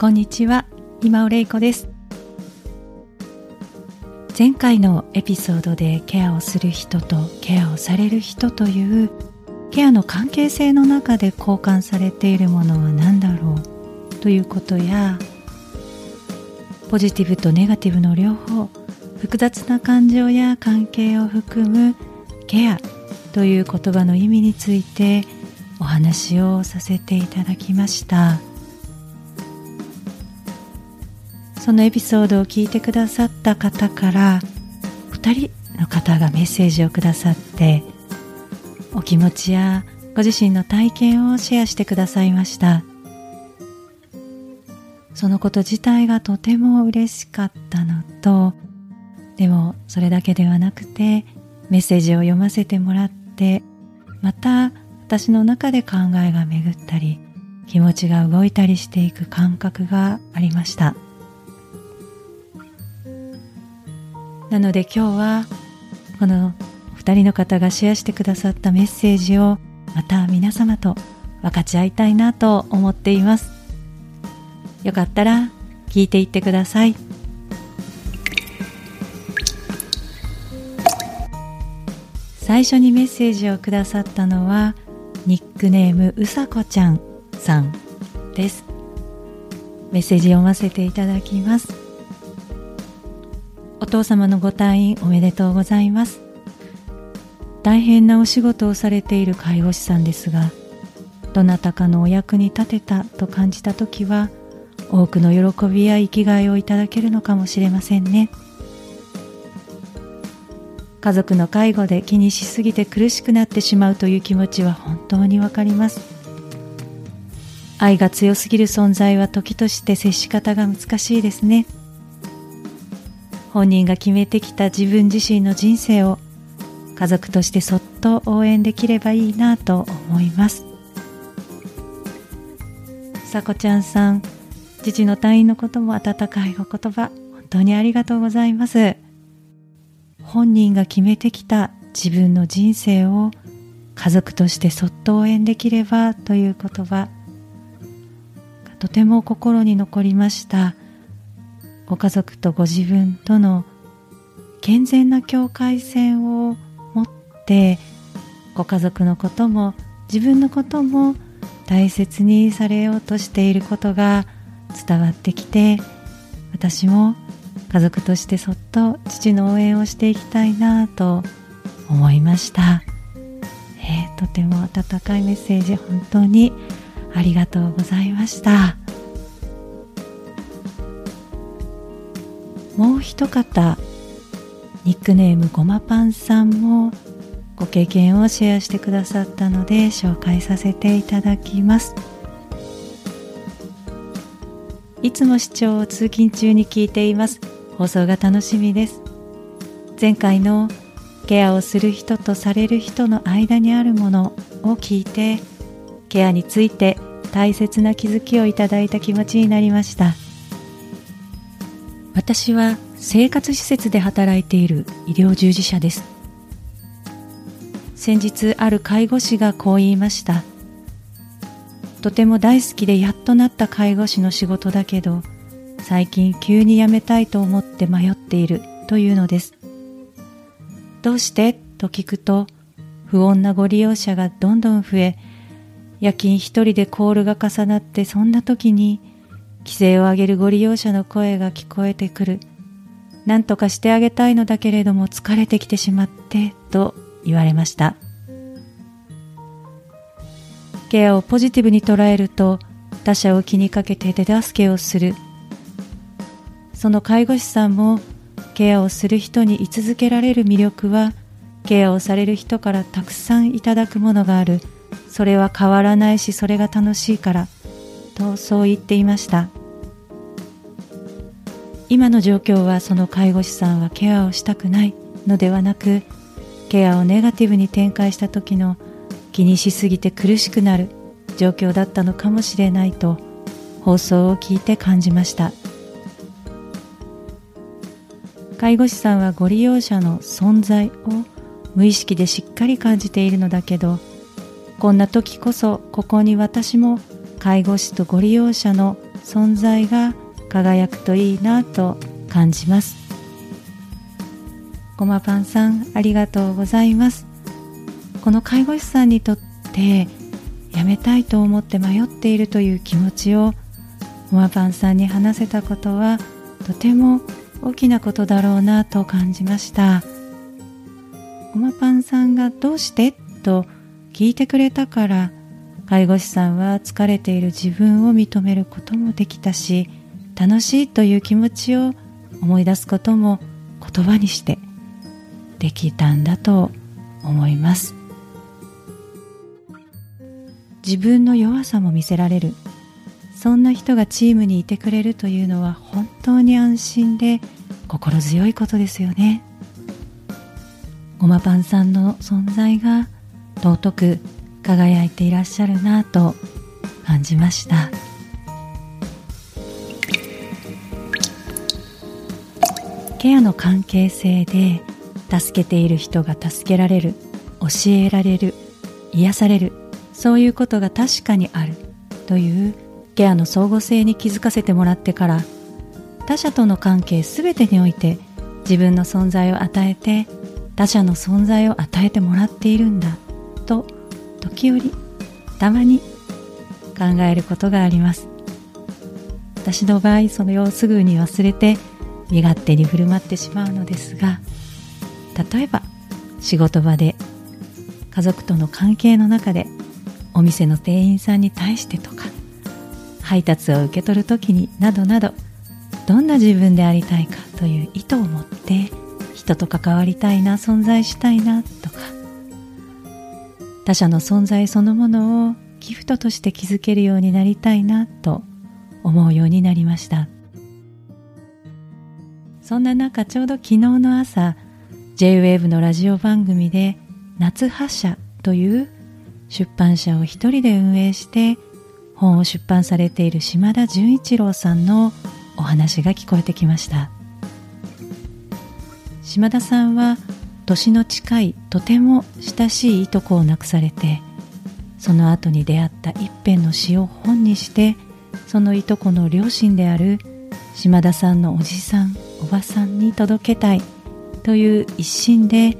こんにちは。今尾玲子です。前回のエピソードでケアをする人とケアをされる人というケアの関係性の中で交換されているものは何だろうということやポジティブとネガティブの両方複雑な感情や関係を含むケアという言葉の意味についてお話をさせていただきました。そのエピソードを聞いてくださった方から2人の方がメッセージをくださってお気持ちやご自身の体験をシェアしてくださいました。そのこと自体がとても嬉しかったのとでもそれだけではなくてメッセージを読ませてもらってまた私の中で考えが巡ったり気持ちが動いたりしていく感覚がありました。なので今日はこの2人の方がシェアしてくださったメッセージをまた皆様と分かち合いたいなと思っています。よかったら聞いていってください。最初にメッセージをくださったのはニックネームうさこちゃんさんです。メッセージ読ませていただきます。お父様のご退院おめでとうございます。大変なお仕事をされている介護士さんですがどなたかのお役に立てたと感じた時は多くの喜びや生きがいをいただけるのかもしれませんね。家族の介護で気にしすぎて苦しくなってしまうという気持ちは本当にわかります。愛が強すぎる存在は時として接し方が難しいですね。本人が決めてきた自分自身の人生を家族としてそっと応援できればいいなと思います。さこちゃんさん父の退院のことも温かいお言葉本当にありがとうございます。本人が決めてきた自分の人生を家族としてそっと応援できればという言葉とても心に残りました。ご家族とご自分との健全な境界線を持ってご家族のことも自分のことも大切にされようとしていることが伝わってきて私も家族としてそっと父の応援をしていきたいなと思いました、えー、とても温かいメッセージ本当にありがとうございました。もう一方ニックネームごまパンさんもご経験をシェアしてくださったので紹介させていただきます。いつも視聴を通勤中に聞いています。放送が楽しみです。前回のケアをする人とされる人の間にあるものを聞いてケアについて大切な気づきをいただいた気持ちになりました。私は生活施設で働いている医療従事者です。先日ある介護士がこう言いました。とても大好きでやっとなった介護士の仕事だけど最近急に辞めたいと思って迷っているというのです。どうして？と聞くと不穏なご利用者がどんどん増え夜勤一人でコールが重なってそんな時に規制を上げるご利用者の声が聞こえてくる。何とかしてあげたいのだけれども疲れてきてしまってと言われました。ケアをポジティブに捉えると他者を気にかけて手助けをする。その介護士さんもケアをする人に居続けられる魅力はケアをされる人からたくさんいただくものがある。それは変わらないしそれが楽しいから。とそう言っていました。今の状況はその介護士さんはケアをしたくないのではなくケアをネガティブに展開した時の気にしすぎて苦しくなる状況だったのかもしれないと放送を聞いて感じました。介護士さんはご利用者の存在を無意識でしっかり感じているのだけどこんな時こそここに私も介護士とご利用者の存在が輝くといいなと感じます。ごまパンさんありがとうございます。この介護士さんにとって辞めたいと思って迷っているという気持ちをごまパンさんに話せたことはとても大きなことだろうなと感じました。ごまパンさんがどうして？と聞いてくれたから介護士さんは疲れている自分を認めることもできたし楽しいという気持ちを思い出すことも言葉にしてできたんだと思います。自分の弱さも見せられる。そんな人がチームにいてくれるというのは本当に安心で心強いことですよね。ごまパンさんの存在が尊く輝いていらっしゃるなと感じました。ケアの関係性で助けている人が助けられる教えられる癒されるそういうことが確かにあるというケアの相互性に気づかせてもらってから他者との関係すべてにおいて自分の存在を与えて他者の存在を与えてもらっているんだと時折たまに考えることがあります。私の場合それをすぐに忘れて身勝手に振る舞ってしまうのですが例えば仕事場で家族との関係の中でお店の店員さんに対してとか配達を受け取る時になどなどどんな自分でありたいかという意図を持って人と関わりたいな存在したいなとか他者の存在そのものをギフトとして築けるようになりたいなと思うようになりました。そんな中ちょうど昨日の朝 J-WAVE のラジオ番組で夏発射という出版社を一人で運営して本を出版されている島田純一郎さんのお話が聞こえてきました。島田さんは年の近いとても親しいいとこを亡くされてその後に出会った一編の詩を本にしてそのいとこの両親である島田さんのおじさんおばさんに届けたいという一心で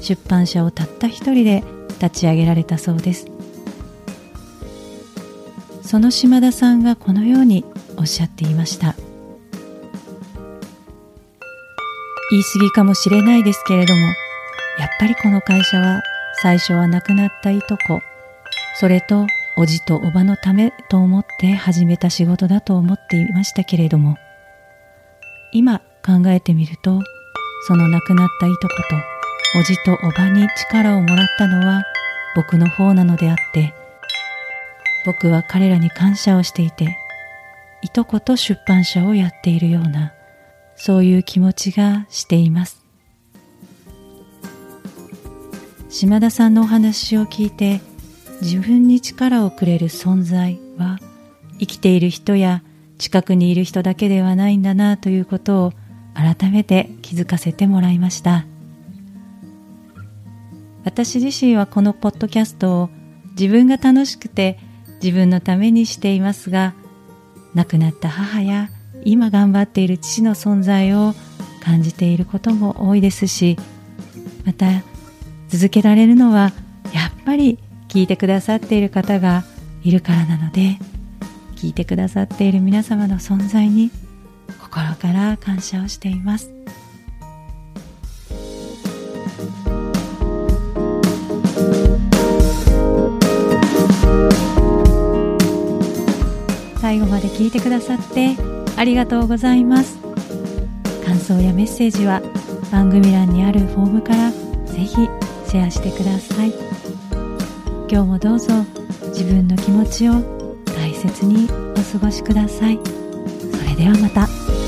出版社をたった一人で立ち上げられたそうです。その島田さんがこのようにおっしゃっていました。言い過ぎかもしれないですけれども、やっぱりこの会社は最初は亡くなったいとこ、それとおじとおばのためと思って始めた仕事だと思っていましたけれども、今考えてみると、その亡くなったいとこと、おじとおばに力をもらったのは僕の方なのであって、僕は彼らに感謝をしていて、いとこと出版社をやっているような、そういう気持ちがしています。島田さんのお話を聞いて自分に力をくれる存在は生きている人や近くにいる人だけではないんだなということを改めて気づかせてもらいました。私自身はこのポッドキャストを自分が楽しくて自分のためにしていますが亡くなった母や今頑張っている父の存在を感じていることも多いですしまた続けられるのはやっぱり聞いてくださっている方がいるからなので聞いてくださっている皆様の存在に心から感謝をしています。最後まで聞いてくださってありがとうございます。感想やメッセージは番組欄にあるフォームからぜひシェアしてください今日もどうぞ自分の気持ちを大切にお過ごしくださいそれではまた。